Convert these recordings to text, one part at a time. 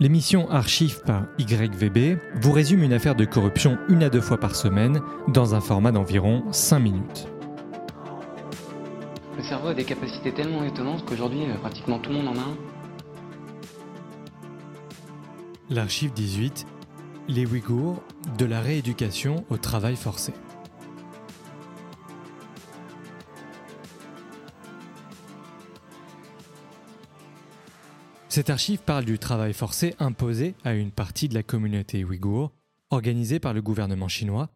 L'émission Archive par YVB vous résume une affaire de corruption une à deux fois par semaine dans un format d'environ 5 minutes. Le cerveau a des capacités tellement étonnantes qu'aujourd'hui, euh, pratiquement tout le monde en a un. L'archive 18, les Ouïghours, de la rééducation au travail forcé. Cette archive parle du travail forcé imposé à une partie de la communauté ouïghour, organisée par le gouvernement chinois,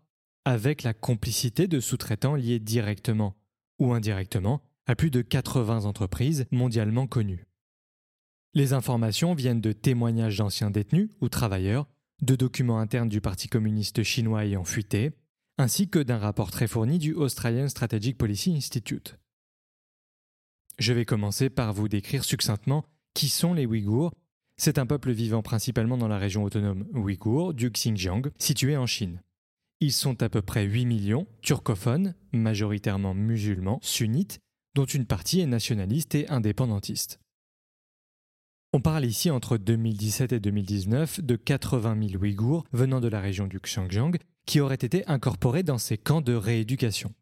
avec la complicité de sous-traitants liés directement ou indirectement à plus de 80 entreprises mondialement connues. Les informations viennent de témoignages d'anciens détenus ou travailleurs, de documents internes du Parti communiste chinois ayant fuité, ainsi que d'un rapport très fourni du Australian Strategic Policy Institute. Je vais commencer par vous décrire succinctement qui sont les Ouïghours? C'est un peuple vivant principalement dans la région autonome ouïghour du Xinjiang, située en Chine. Ils sont à peu près 8 millions, turcophones, majoritairement musulmans, sunnites, dont une partie est nationaliste et indépendantiste. On parle ici entre 2017 et 2019 de 80 000 Ouïghours venant de la région du Xinjiang qui auraient été incorporés dans ces camps de rééducation.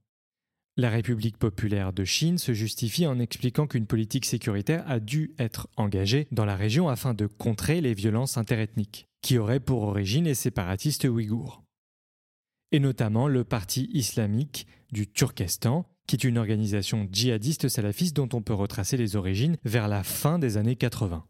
La République populaire de Chine se justifie en expliquant qu'une politique sécuritaire a dû être engagée dans la région afin de contrer les violences interethniques, qui auraient pour origine les séparatistes ouïghours. Et notamment le Parti islamique du Turkestan, qui est une organisation djihadiste salafiste dont on peut retracer les origines vers la fin des années 80.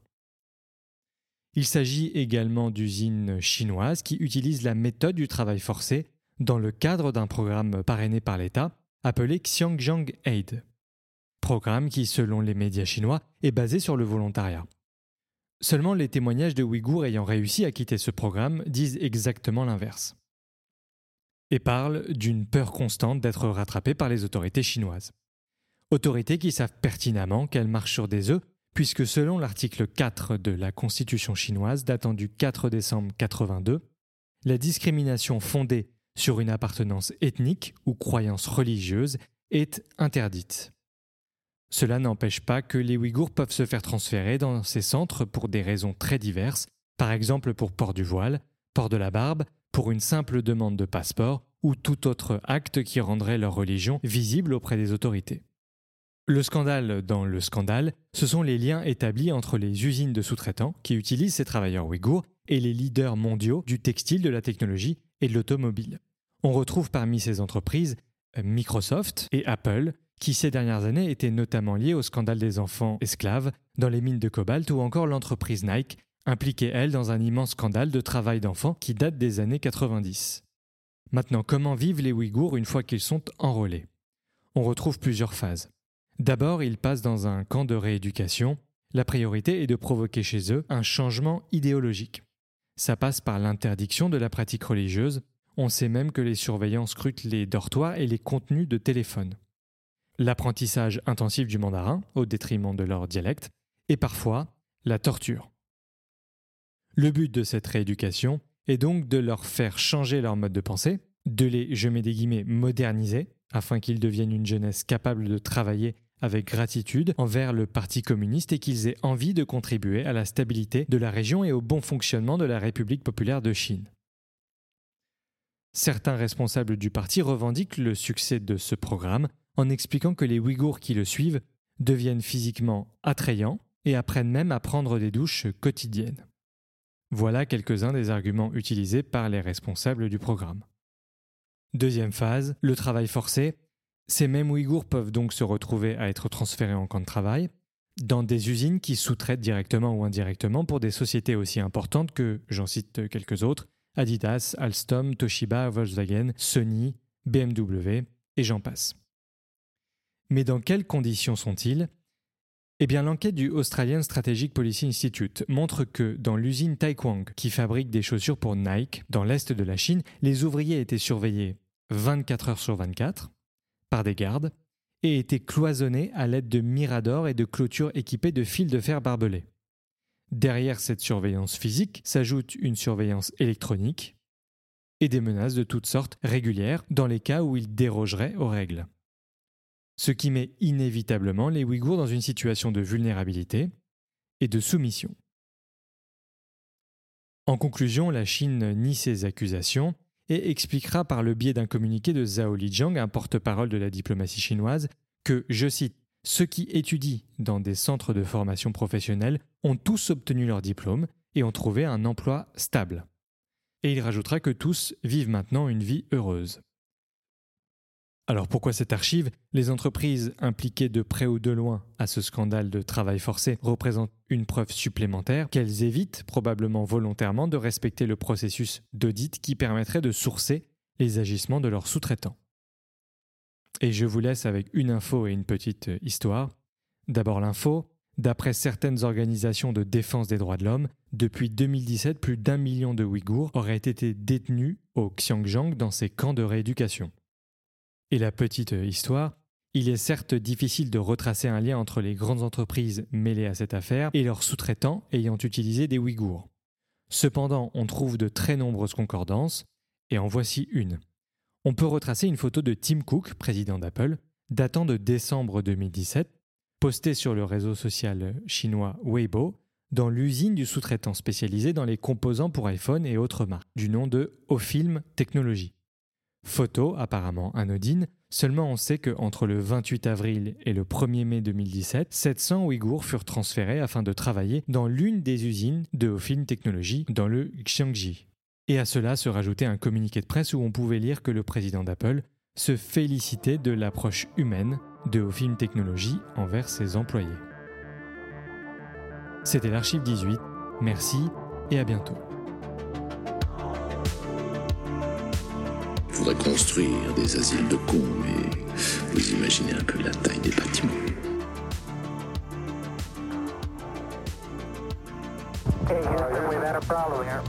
Il s'agit également d'usines chinoises qui utilisent la méthode du travail forcé dans le cadre d'un programme parrainé par l'État appelé Xiangjiang Aid, programme qui, selon les médias chinois, est basé sur le volontariat. Seulement les témoignages de Ouïghours ayant réussi à quitter ce programme disent exactement l'inverse et parlent d'une peur constante d'être rattrapés par les autorités chinoises. Autorités qui savent pertinemment qu'elles marchent sur des œufs, puisque selon l'article 4 de la Constitution chinoise datant du 4 décembre 82, la discrimination fondée sur une appartenance ethnique ou croyance religieuse est interdite. Cela n'empêche pas que les Ouïghours peuvent se faire transférer dans ces centres pour des raisons très diverses, par exemple pour port du voile, port de la barbe, pour une simple demande de passeport ou tout autre acte qui rendrait leur religion visible auprès des autorités. Le scandale dans le scandale, ce sont les liens établis entre les usines de sous-traitants qui utilisent ces travailleurs ouïghours et les leaders mondiaux du textile, de la technologie et de l'automobile. On retrouve parmi ces entreprises euh, Microsoft et Apple, qui ces dernières années étaient notamment liées au scandale des enfants esclaves dans les mines de cobalt ou encore l'entreprise Nike, impliquée elle dans un immense scandale de travail d'enfants qui date des années 90. Maintenant, comment vivent les Ouïghours une fois qu'ils sont enrôlés? On retrouve plusieurs phases. D'abord, ils passent dans un camp de rééducation. La priorité est de provoquer chez eux un changement idéologique. Ça passe par l'interdiction de la pratique religieuse, on sait même que les surveillants scrutent les dortoirs et les contenus de téléphone. L'apprentissage intensif du mandarin, au détriment de leur dialecte, et parfois la torture. Le but de cette rééducation est donc de leur faire changer leur mode de pensée, de les, je mets des guillemets, moderniser, afin qu'ils deviennent une jeunesse capable de travailler avec gratitude envers le Parti communiste et qu'ils aient envie de contribuer à la stabilité de la région et au bon fonctionnement de la République populaire de Chine. Certains responsables du parti revendiquent le succès de ce programme en expliquant que les Ouïghours qui le suivent deviennent physiquement attrayants et apprennent même à prendre des douches quotidiennes. Voilà quelques-uns des arguments utilisés par les responsables du programme. Deuxième phase, le travail forcé. Ces mêmes Ouïghours peuvent donc se retrouver à être transférés en camp de travail dans des usines qui sous-traitent directement ou indirectement pour des sociétés aussi importantes que, j'en cite quelques autres, Adidas, Alstom, Toshiba, Volkswagen, Sony, BMW et j'en passe. Mais dans quelles conditions sont-ils? Eh bien, l'enquête du Australian Strategic Policy Institute montre que dans l'usine Taekwang, qui fabrique des chaussures pour Nike dans l'est de la Chine, les ouvriers étaient surveillés 24 heures sur 24 par des gardes et étaient cloisonnés à l'aide de miradors et de clôtures équipées de fils de fer barbelés. Derrière cette surveillance physique s'ajoute une surveillance électronique et des menaces de toutes sortes régulières dans les cas où ils dérogeraient aux règles. Ce qui met inévitablement les Ouïghours dans une situation de vulnérabilité et de soumission. En conclusion, la Chine nie ces accusations et expliquera par le biais d'un communiqué de Zhao Lijiang, un porte-parole de la diplomatie chinoise, que, je cite, ceux qui étudient dans des centres de formation professionnelle ont tous obtenu leur diplôme et ont trouvé un emploi stable. Et il rajoutera que tous vivent maintenant une vie heureuse. Alors pourquoi cette archive? Les entreprises impliquées de près ou de loin à ce scandale de travail forcé représentent une preuve supplémentaire qu'elles évitent, probablement volontairement, de respecter le processus d'audit qui permettrait de sourcer les agissements de leurs sous-traitants. Et je vous laisse avec une info et une petite histoire. D'abord l'info. D'après certaines organisations de défense des droits de l'homme, depuis 2017, plus d'un million de Ouïghours auraient été détenus au Xinjiang dans ces camps de rééducation. Et la petite histoire, il est certes difficile de retracer un lien entre les grandes entreprises mêlées à cette affaire et leurs sous-traitants ayant utilisé des Ouïghours. Cependant, on trouve de très nombreuses concordances, et en voici une. On peut retracer une photo de Tim Cook, président d'Apple, datant de décembre 2017, postée sur le réseau social chinois Weibo, dans l'usine du sous-traitant spécialisé dans les composants pour iPhone et autres marques, du nom de Ofilm Technology. Photo apparemment anodine, seulement on sait qu'entre le 28 avril et le 1er mai 2017, 700 Ouïghours furent transférés afin de travailler dans l'une des usines de Ofilm Technology dans le Xiangji. Et à cela se rajoutait un communiqué de presse où on pouvait lire que le président d'Apple se félicitait de l'approche humaine de Ofilm Technology envers ses employés. C'était l'archive 18, merci et à bientôt. Construire des asiles de cons, mais vous imaginez un peu la taille des bâtiments. We've had a problem here.